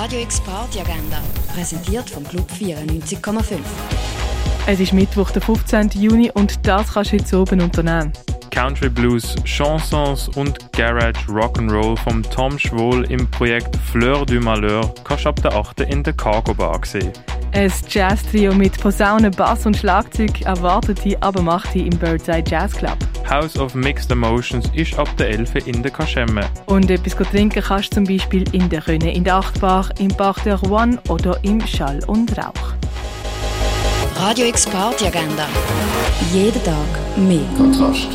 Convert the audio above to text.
Radio X Party Agenda, präsentiert vom Club 94,5. Es ist Mittwoch, der 15. Juni und das kannst du heute oben unternehmen. Country Blues, Chansons und Garage Rock'n'Roll vom Tom Schwohl im Projekt Fleur du Malheur kannst du ab der 8. in der Cargo Bar sehen. Ein Jazz-Trio mit Posaune, Bass und Schlagzeug erwartet dich aber macht im Birdseye Jazz Club. House of Mixed Emotions ist ab der 11. in der Kaschemme. Und etwas trinken kannst du zum Beispiel in der Rönne, in der Achtbar, im Parc der Rouen oder im Schall und Rauch. Radio X Party Agenda. Jeden Tag mehr. Kontrast.